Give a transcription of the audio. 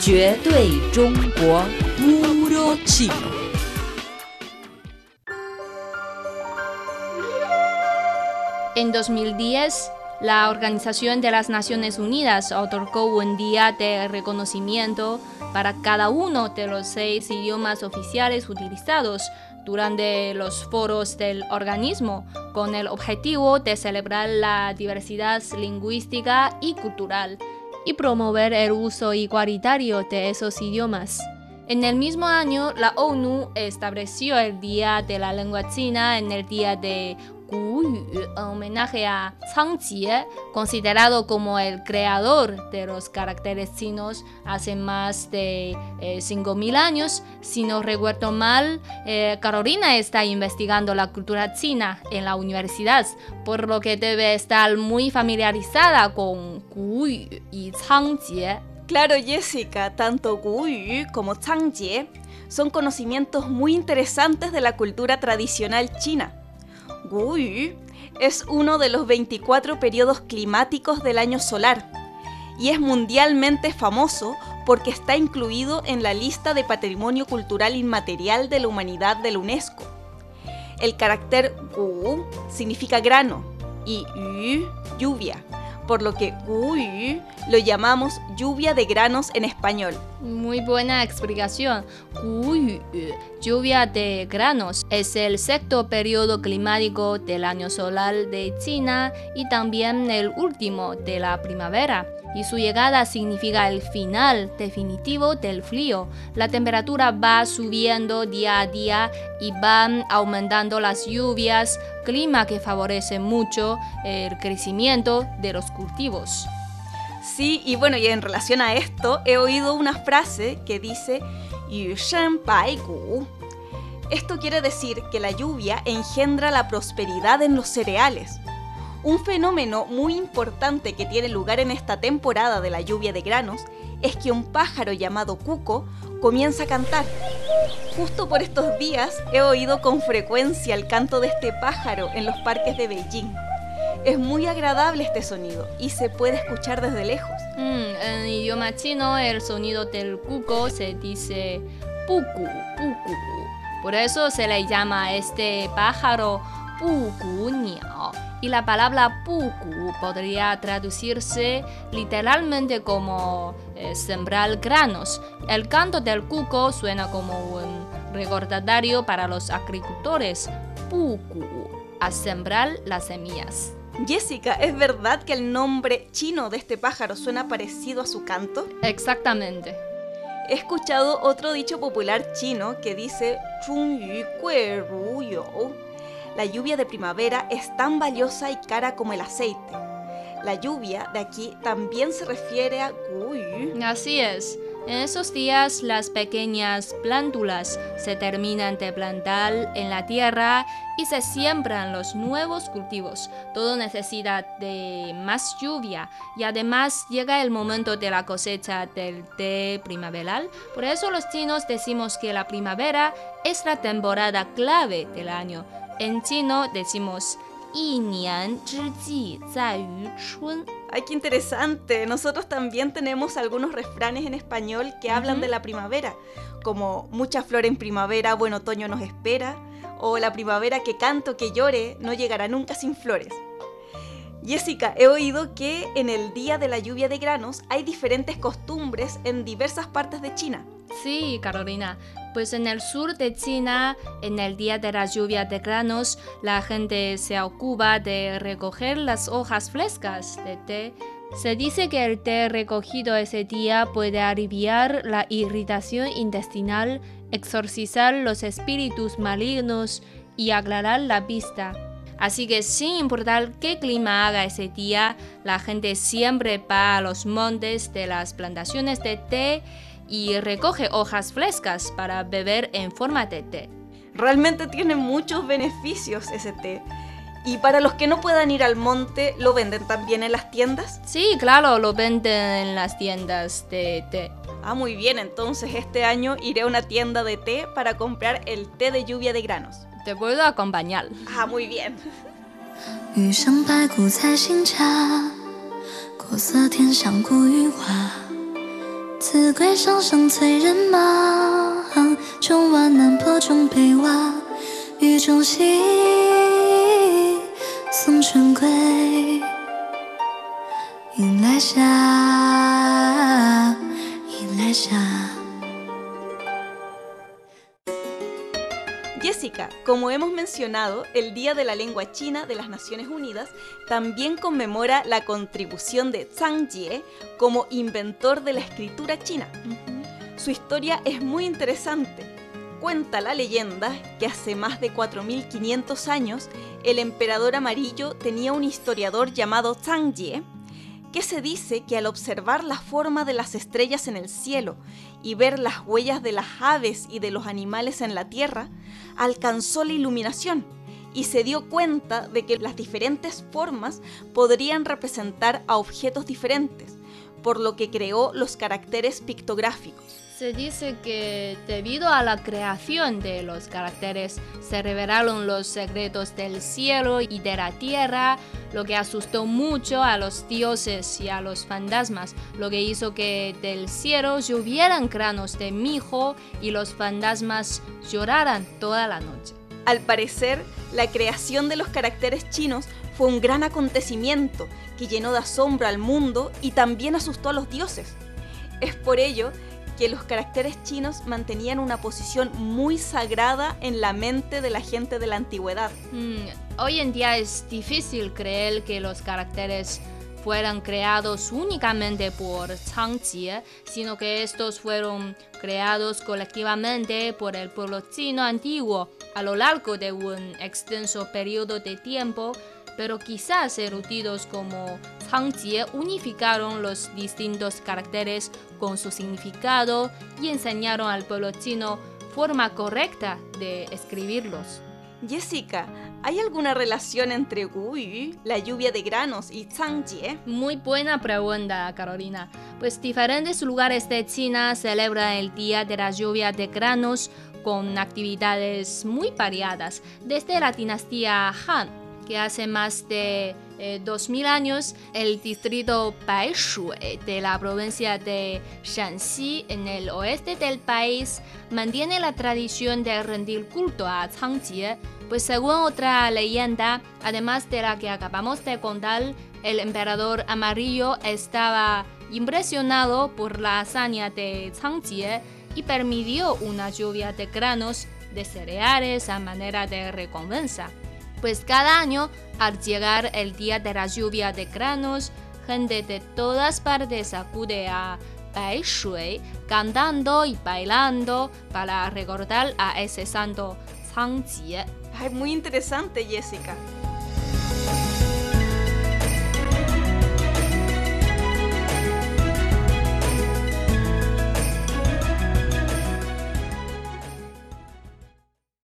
绝对中国 Puro Chino. En 2010, la Organización de las Naciones Unidas otorgó un día de reconocimiento para cada uno de los seis idiomas oficiales utilizados durante los foros del organismo, con el objetivo de celebrar la diversidad lingüística y cultural y promover el uso igualitario de esos idiomas. En el mismo año, la ONU estableció el Día de la Lengua China en el Día de Guyu, en homenaje a Zhang Jie, considerado como el creador de los caracteres chinos hace más de eh, 5.000 años. Si no recuerdo mal, eh, Carolina está investigando la cultura china en la universidad, por lo que debe estar muy familiarizada con Guyu y Zhang Jie. Claro, Jessica, tanto Gu Yu como Zhang Jie son conocimientos muy interesantes de la cultura tradicional china. Gu Yu es uno de los 24 periodos climáticos del año solar y es mundialmente famoso porque está incluido en la lista de Patrimonio Cultural Inmaterial de la Humanidad de la UNESCO. El carácter Gu significa grano y Yu lluvia, por lo que Gu Yu lo llamamos lluvia de granos en español. Muy buena explicación. Guyu, lluvia de granos, es el sexto periodo climático del año solar de China y también el último de la primavera. Y su llegada significa el final definitivo del frío. La temperatura va subiendo día a día y van aumentando las lluvias, clima que favorece mucho el crecimiento de los cultivos. Sí, y bueno, y en relación a esto, he oído una frase que dice Yu Shen Bai Gu. Esto quiere decir que la lluvia engendra la prosperidad en los cereales. Un fenómeno muy importante que tiene lugar en esta temporada de la lluvia de granos es que un pájaro llamado cuco comienza a cantar. Justo por estos días he oído con frecuencia el canto de este pájaro en los parques de Beijing. Es muy agradable este sonido y se puede escuchar desde lejos. Mm, en idioma chino, el sonido del cuco se dice puku, puku. Por eso se le llama a este pájaro puku niao. Y la palabra puku podría traducirse literalmente como eh, sembrar granos. El canto del cuco suena como un recordatorio para los agricultores. Puku, a sembrar las semillas. Jessica, ¿es verdad que el nombre chino de este pájaro suena parecido a su canto? Exactamente. He escuchado otro dicho popular chino que dice "Chun yu gui ru you". La lluvia de primavera es tan valiosa y cara como el aceite. La lluvia de aquí también se refiere a. Así es. En esos días las pequeñas plántulas se terminan de plantar en la tierra y se siembran los nuevos cultivos. Todo necesita de más lluvia y además llega el momento de la cosecha del té primaveral. Por eso los chinos decimos que la primavera es la temporada clave del año. En chino decimos Ay, qué interesante. Nosotros también tenemos algunos refranes en español que hablan de la primavera, como mucha flor en primavera, buen otoño nos espera, o la primavera que canto, que llore, no llegará nunca sin flores. Jessica, he oído que en el día de la lluvia de granos hay diferentes costumbres en diversas partes de China. Sí, Carolina. Pues en el sur de China, en el día de la lluvia de granos, la gente se ocupa de recoger las hojas frescas de té. Se dice que el té recogido ese día puede aliviar la irritación intestinal, exorcizar los espíritus malignos y aclarar la vista. Así que sin importar qué clima haga ese día, la gente siempre va a los montes de las plantaciones de té y recoge hojas frescas para beber en forma de té. Realmente tiene muchos beneficios ese té. Y para los que no puedan ir al monte, ¿lo venden también en las tiendas? Sí, claro, lo venden en las tiendas de té. Ah, muy bien, entonces este año iré a una tienda de té para comprar el té de lluvia de granos. Te puedo acompañar. Ah, muy bien. 子规声声催人忙，终晚南坡终北洼，雨中行，送春归，迎来夏。Como hemos mencionado, el Día de la Lengua China de las Naciones Unidas también conmemora la contribución de Zhang Jie como inventor de la escritura china. Su historia es muy interesante. Cuenta la leyenda que hace más de 4.500 años el emperador amarillo tenía un historiador llamado Zhang Jie, que se dice que al observar la forma de las estrellas en el cielo y ver las huellas de las aves y de los animales en la tierra, alcanzó la iluminación y se dio cuenta de que las diferentes formas podrían representar a objetos diferentes, por lo que creó los caracteres pictográficos. Se dice que debido a la creación de los caracteres se revelaron los secretos del cielo y de la tierra, lo que asustó mucho a los dioses y a los fantasmas, lo que hizo que del cielo llovieran cráneos de mijo y los fantasmas lloraran toda la noche. Al parecer, la creación de los caracteres chinos fue un gran acontecimiento que llenó de asombro al mundo y también asustó a los dioses. Es por ello que los caracteres chinos mantenían una posición muy sagrada en la mente de la gente de la antigüedad. Mm, hoy en día es difícil creer que los caracteres fueran creados únicamente por Jie, sino que estos fueron creados colectivamente por el pueblo chino antiguo a lo largo de un extenso periodo de tiempo pero quizás eruditos como Jie unificaron los distintos caracteres con su significado y enseñaron al pueblo chino forma correcta de escribirlos. Jessica, ¿hay alguna relación entre Wu Yu, la lluvia de granos, y Jie? Muy buena pregunta, Carolina. Pues diferentes lugares de China celebran el Día de la Lluvia de Granos con actividades muy variadas, desde la dinastía Han que hace más de 2000 eh, años el distrito Baishui de la provincia de Shanxi en el oeste del país mantiene la tradición de rendir culto a Changjie, pues según otra leyenda, además de la que acabamos de contar, el emperador amarillo estaba impresionado por la hazaña de Changjie y permitió una lluvia de granos de cereales a manera de recompensa pues cada año, al llegar el día de la lluvia de granos, gente de todas partes acude a Baishui cantando y bailando para recordar a ese santo Changjie. Ay, muy interesante, Jessica.